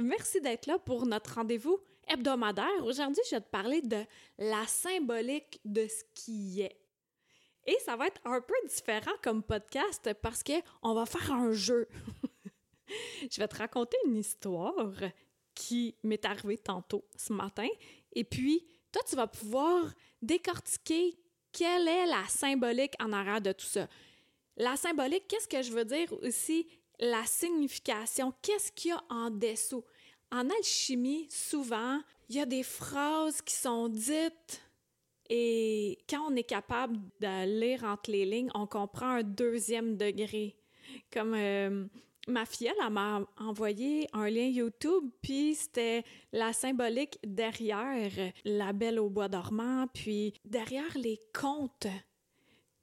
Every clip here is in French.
Merci d'être là pour notre rendez-vous hebdomadaire. Aujourd'hui, je vais te parler de la symbolique de ce qui est. Et ça va être un peu différent comme podcast parce qu'on va faire un jeu. je vais te raconter une histoire qui m'est arrivée tantôt ce matin. Et puis, toi, tu vas pouvoir décortiquer quelle est la symbolique en arrière de tout ça. La symbolique, qu'est-ce que je veux dire aussi? La signification, qu'est-ce qu'il y a en dessous? En alchimie, souvent, il y a des phrases qui sont dites et quand on est capable de lire entre les lignes, on comprend un deuxième degré. Comme euh, ma fille, elle m'a envoyé un lien YouTube, puis c'était la symbolique derrière la belle au bois dormant, puis derrière les contes.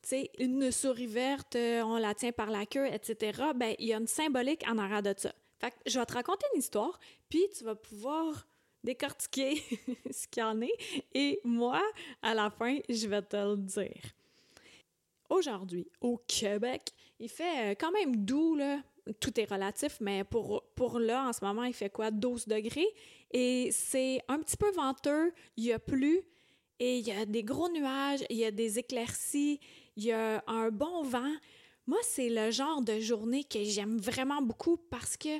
Tu sais, une souris verte, on la tient par la queue, etc. Ben, il y a une symbolique en arrière de ça. Fait que je vais te raconter une histoire, puis tu vas pouvoir décortiquer ce qu'il y en est, et moi, à la fin, je vais te le dire. Aujourd'hui, au Québec, il fait quand même doux, là. Tout est relatif, mais pour, pour là, en ce moment, il fait quoi? 12 degrés. Et c'est un petit peu venteux, il y a plu, et il y a des gros nuages, il y a des éclaircies, il y a un bon vent. Moi, c'est le genre de journée que j'aime vraiment beaucoup parce que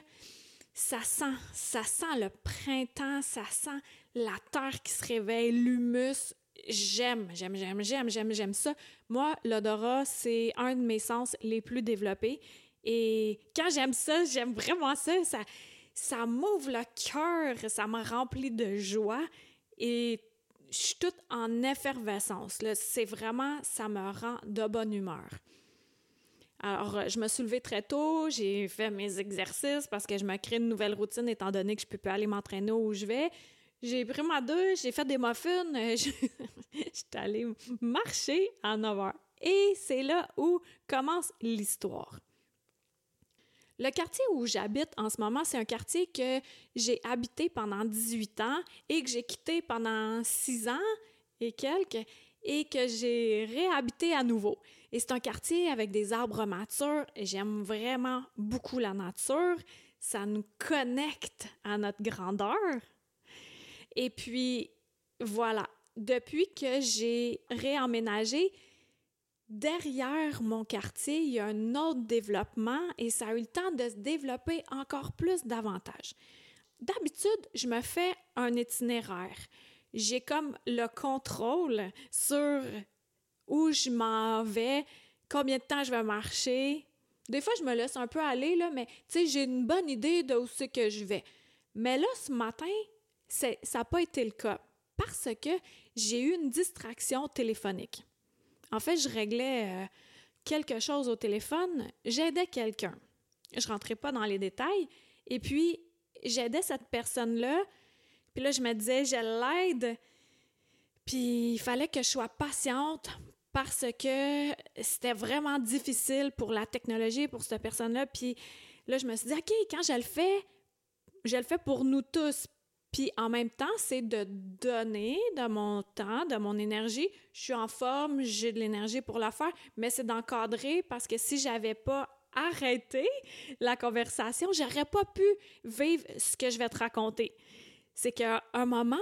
ça sent, ça sent le printemps, ça sent la terre qui se réveille, l'humus. J'aime, j'aime, j'aime, j'aime, j'aime, j'aime ça. Moi, l'odorat, c'est un de mes sens les plus développés. Et quand j'aime ça, j'aime vraiment ça. Ça, ça m'ouvre le cœur, ça me remplit de joie. Et je suis toute en effervescence. C'est vraiment, ça me rend de bonne humeur. Alors, je me suis levée très tôt, j'ai fait mes exercices parce que je me crée une nouvelle routine étant donné que je peux plus aller m'entraîner où je vais. J'ai pris ma douche, j'ai fait des muffins, je suis allée marcher à 9 heures. Et c'est là où commence l'histoire. Le quartier où j'habite en ce moment, c'est un quartier que j'ai habité pendant 18 ans et que j'ai quitté pendant 6 ans et quelques et que j'ai réhabité à nouveau. Et c'est un quartier avec des arbres matures j'aime vraiment beaucoup la nature. Ça nous connecte à notre grandeur. Et puis, voilà, depuis que j'ai réemménagé, derrière mon quartier, il y a un autre développement et ça a eu le temps de se développer encore plus davantage. D'habitude, je me fais un itinéraire j'ai comme le contrôle sur où je m'en vais, combien de temps je vais marcher. Des fois, je me laisse un peu aller, là, mais tu sais, j'ai une bonne idée de où que je vais. Mais là, ce matin, ça n'a pas été le cas parce que j'ai eu une distraction téléphonique. En fait, je réglais euh, quelque chose au téléphone, j'aidais quelqu'un. Je rentrais pas dans les détails. Et puis, j'aidais cette personne-là puis là, je me disais, je l'aide. Puis il fallait que je sois patiente parce que c'était vraiment difficile pour la technologie, pour cette personne-là. Puis là, je me suis dit, OK, quand je le fais, je le fais pour nous tous. Puis en même temps, c'est de donner de mon temps, de mon énergie. Je suis en forme, j'ai de l'énergie pour la faire, mais c'est d'encadrer parce que si j'avais pas arrêté la conversation, j'aurais pas pu vivre ce que je vais te raconter c'est qu'à un moment,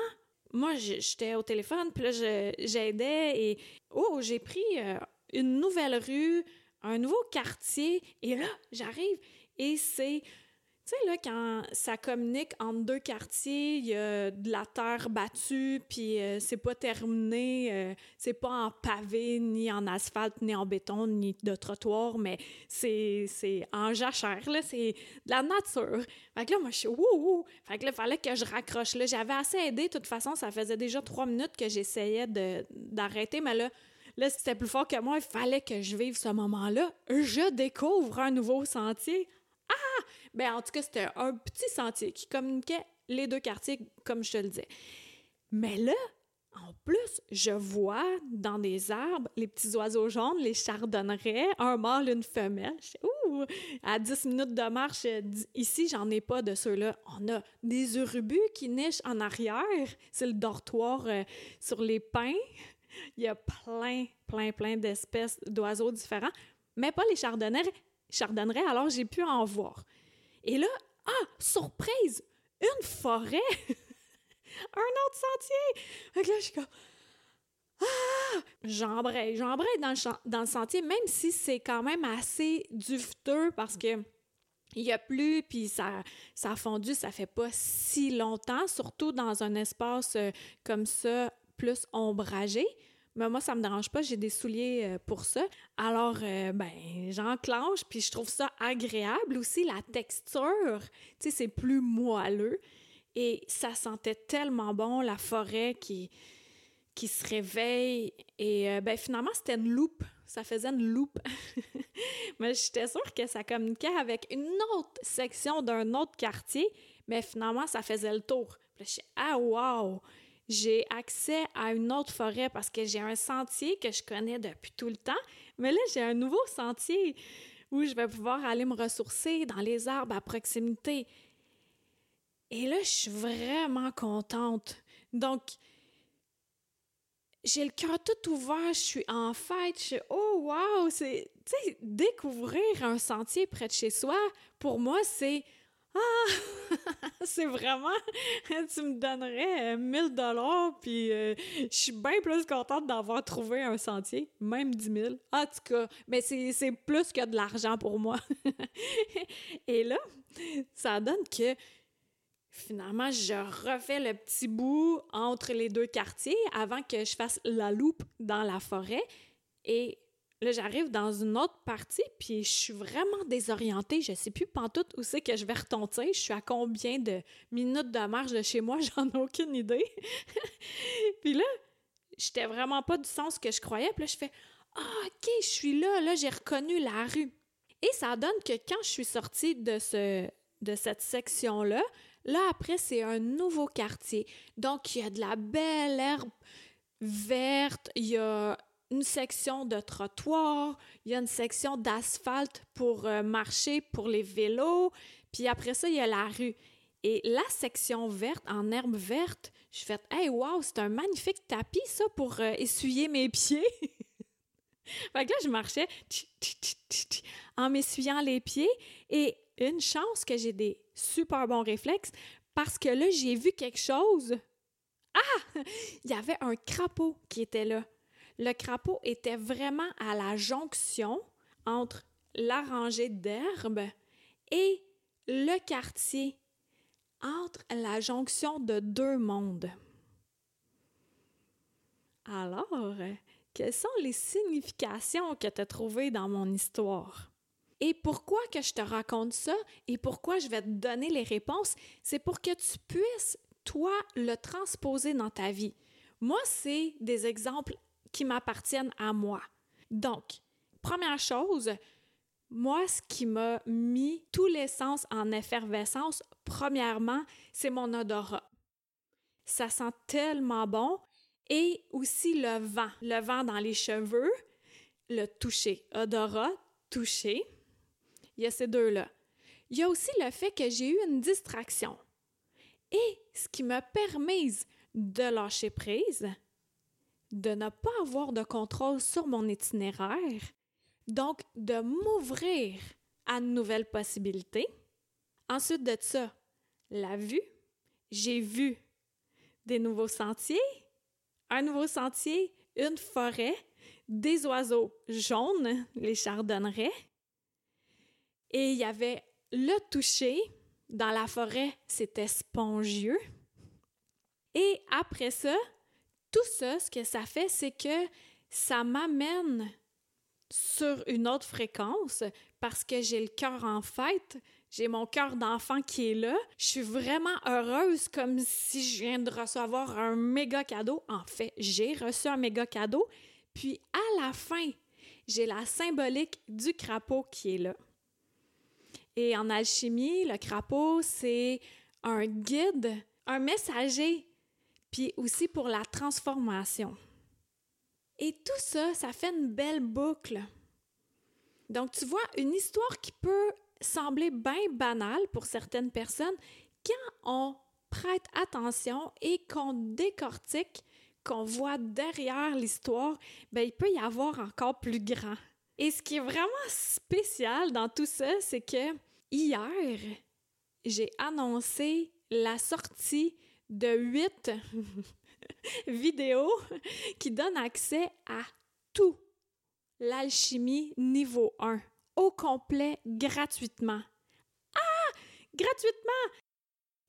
moi, j'étais au téléphone, puis là, j'aidais et oh, j'ai pris euh, une nouvelle rue, un nouveau quartier, et là, j'arrive et c'est tu sais, là, quand ça communique entre deux quartiers, il y a de la terre battue, puis euh, c'est pas terminé, euh, c'est pas en pavé, ni en asphalte, ni en béton, ni de trottoir, mais c'est, en jachère, là, c'est de la nature. Fait que là, moi, je suis wouhou! Fait que là, fallait que je raccroche. Là, j'avais assez aidé, de toute façon, ça faisait déjà trois minutes que j'essayais d'arrêter, mais là, Là, c'était plus fort que moi, il fallait que je vive ce moment-là. Je découvre un nouveau sentier. Ben, en tout cas, c'était un petit sentier qui communiquait les deux quartiers, comme je te le disais. Mais là, en plus, je vois dans des arbres les petits oiseaux jaunes, les chardonnerets, un mâle, une femelle. ouh, à 10 minutes de marche, ici, j'en ai pas de ceux-là. On a des urubus qui nichent en arrière. C'est le dortoir euh, sur les pins. Il y a plein, plein, plein d'espèces d'oiseaux différents, mais pas les chardonnerets. Chardonnerets, alors j'ai pu en voir. Et là, ah, surprise! Une forêt! un autre sentier! Que là, je suis. Ah! J'embraye, j'embraye dans le, sentier, même si c'est quand même assez duveteux parce que il y a plu, puis ça, ça a fondu, ça fait pas si longtemps, surtout dans un espace euh, comme ça, plus ombragé. Mais moi, ça me dérange pas, j'ai des souliers euh, pour ça. Alors, euh, ben, j'enclenche, puis je trouve ça agréable aussi, la texture, tu sais, c'est plus moelleux. Et ça sentait tellement bon, la forêt qui, qui se réveille. Et euh, ben, finalement, c'était une loupe. Ça faisait une loupe. mais j'étais sûre que ça communiquait avec une autre section d'un autre quartier. Mais finalement, ça faisait le tour. Puis je ah, wow! J'ai accès à une autre forêt parce que j'ai un sentier que je connais depuis tout le temps. Mais là, j'ai un nouveau sentier où je vais pouvoir aller me ressourcer dans les arbres à proximité. Et là, je suis vraiment contente. Donc, j'ai le cœur tout ouvert, je suis en fête, je suis oh wow, c'est tu sais découvrir un sentier près de chez soi pour moi c'est ah c'est vraiment tu me donnerais 1000 euh, dollars puis euh, je suis bien plus contente d'avoir trouvé un sentier, même 10 000. En tout cas, mais c'est plus que de l'argent pour moi. Et là, ça donne que finalement, je refais le petit bout entre les deux quartiers avant que je fasse la loupe dans la forêt. Et là, j'arrive dans une autre partie, puis je suis vraiment désorientée. Je sais plus pantoute où c'est que je vais retentir. Je suis à combien de minutes de marche de chez moi? J'en ai aucune idée. puis là, j'étais vraiment pas du sens que je croyais. Puis là, je fais Ah, OK, je suis là. Là, j'ai reconnu la rue. Et ça donne que quand je suis sortie de, ce, de cette section-là, Là, après, c'est un nouveau quartier. Donc, il y a de la belle herbe verte, il y a une section de trottoir, il y a une section d'asphalte pour euh, marcher pour les vélos, puis après ça, il y a la rue. Et la section verte, en herbe verte, je fais Hey, wow, c'est un magnifique tapis, ça, pour euh, essuyer mes pieds. fait que là, je marchais en m'essuyant les pieds et une chance que j'ai des super bons réflexes parce que là, j'ai vu quelque chose. Ah! Il y avait un crapaud qui était là. Le crapaud était vraiment à la jonction entre la rangée d'herbes et le quartier, entre la jonction de deux mondes. Alors, quelles sont les significations que tu as trouvées dans mon histoire? Et pourquoi que je te raconte ça et pourquoi je vais te donner les réponses, c'est pour que tu puisses, toi, le transposer dans ta vie. Moi, c'est des exemples qui m'appartiennent à moi. Donc, première chose, moi, ce qui m'a mis tous les sens en effervescence, premièrement, c'est mon odorat. Ça sent tellement bon. Et aussi le vent, le vent dans les cheveux, le toucher, odorat, toucher. Il y a ces deux-là. Il y a aussi le fait que j'ai eu une distraction. Et ce qui m'a permis de lâcher prise, de ne pas avoir de contrôle sur mon itinéraire, donc de m'ouvrir à de nouvelles possibilités. Ensuite de ça, la vue. J'ai vu des nouveaux sentiers, un nouveau sentier, une forêt, des oiseaux jaunes, les chardonnerets, et il y avait le toucher. Dans la forêt, c'était spongieux. Et après ça, tout ça, ce que ça fait, c'est que ça m'amène sur une autre fréquence parce que j'ai le cœur en fête, j'ai mon cœur d'enfant qui est là. Je suis vraiment heureuse comme si je viens de recevoir un méga cadeau. En fait, j'ai reçu un méga cadeau. Puis à la fin, j'ai la symbolique du crapaud qui est là. Et en alchimie, le crapaud, c'est un guide, un messager, puis aussi pour la transformation. Et tout ça, ça fait une belle boucle. Donc, tu vois, une histoire qui peut sembler bien banale pour certaines personnes, quand on prête attention et qu'on décortique, qu'on voit derrière l'histoire, ben, il peut y avoir encore plus grand. Et ce qui est vraiment spécial dans tout ça, c'est que hier, j'ai annoncé la sortie de huit vidéos qui donnent accès à tout l'alchimie niveau 1 au complet gratuitement. Ah! Gratuitement!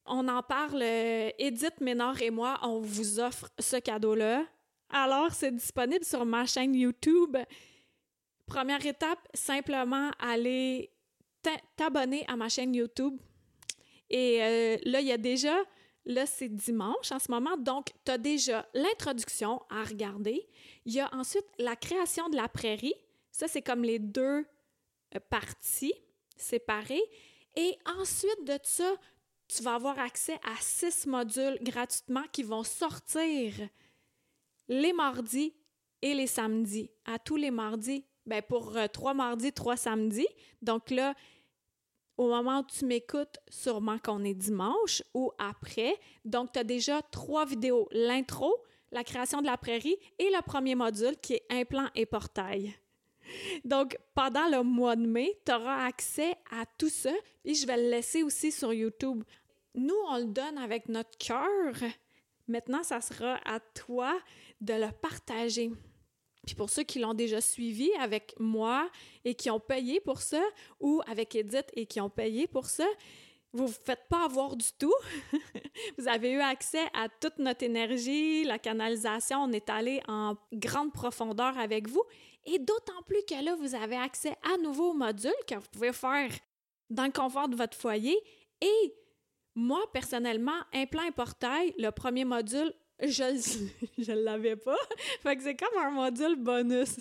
On en parle, euh, Edith Ménard et moi, on vous offre ce cadeau-là. Alors, c'est disponible sur ma chaîne YouTube. Première étape, simplement aller t'abonner à ma chaîne YouTube. Et euh, là, il y a déjà, là, c'est dimanche en ce moment, donc tu as déjà l'introduction à regarder. Il y a ensuite la création de la prairie. Ça, c'est comme les deux euh, parties séparées. Et ensuite de ça, tu vas avoir accès à six modules gratuitement qui vont sortir les mardis et les samedis. À tous les mardis, ben pour euh, trois mardis, trois samedis. Donc là, au moment où tu m'écoutes, sûrement qu'on est dimanche ou après. Donc, tu as déjà trois vidéos. L'intro, la création de la prairie et le premier module qui est implant et portail. Donc, pendant le mois de mai, tu auras accès à tout ça et je vais le laisser aussi sur YouTube. Nous, on le donne avec notre cœur. Maintenant, ça sera à toi de le partager. Puis pour ceux qui l'ont déjà suivi avec moi et qui ont payé pour ça, ou avec Edith et qui ont payé pour ça, vous ne vous faites pas avoir du tout. vous avez eu accès à toute notre énergie, la canalisation, on est allé en grande profondeur avec vous. Et d'autant plus que là, vous avez accès à nouveau au module que vous pouvez faire dans le confort de votre foyer. Et moi, personnellement, implant et portail, le premier module, je ne l'avais pas. fait c'est comme un module bonus.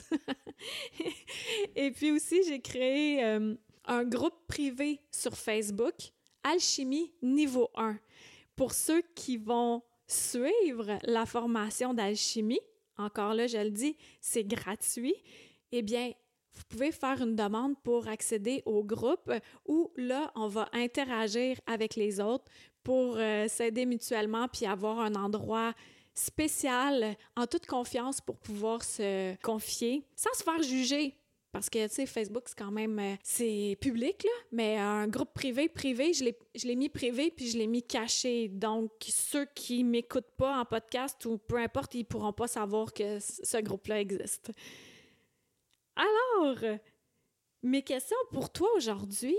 et puis aussi, j'ai créé euh, un groupe privé sur Facebook Alchimie niveau 1. Pour ceux qui vont suivre la formation d'alchimie, encore là, je le dis, c'est gratuit, eh bien, vous pouvez faire une demande pour accéder au groupe où là, on va interagir avec les autres pour euh, s'aider mutuellement puis avoir un endroit spécial en toute confiance pour pouvoir se confier sans se faire juger parce que, tu sais, Facebook, c'est quand même, euh, c'est public, là, mais un groupe privé, privé, je l'ai mis privé, puis je l'ai mis caché. Donc, ceux qui m'écoutent pas en podcast ou peu importe, ils pourront pas savoir que ce groupe-là existe. Alors, mes questions pour toi aujourd'hui,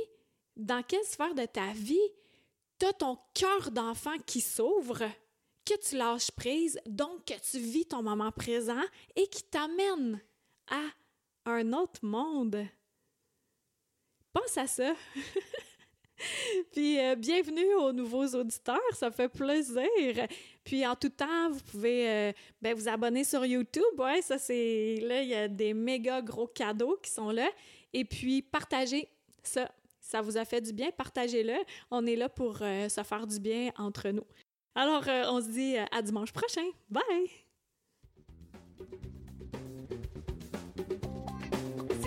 dans quelle sphère de ta vie t'as ton cœur d'enfant qui s'ouvre, que tu lâches prise, donc que tu vis ton moment présent et qui t'amène à un autre monde. Pense à ça. Puis euh, bienvenue aux nouveaux auditeurs, ça fait plaisir. Puis en tout temps, vous pouvez euh, ben, vous abonner sur YouTube. Ouais, ça c'est là, il y a des méga gros cadeaux qui sont là. Et puis partagez ça. Ça vous a fait du bien, partagez-le. On est là pour euh, se faire du bien entre nous. Alors, on se dit à dimanche prochain. Bye!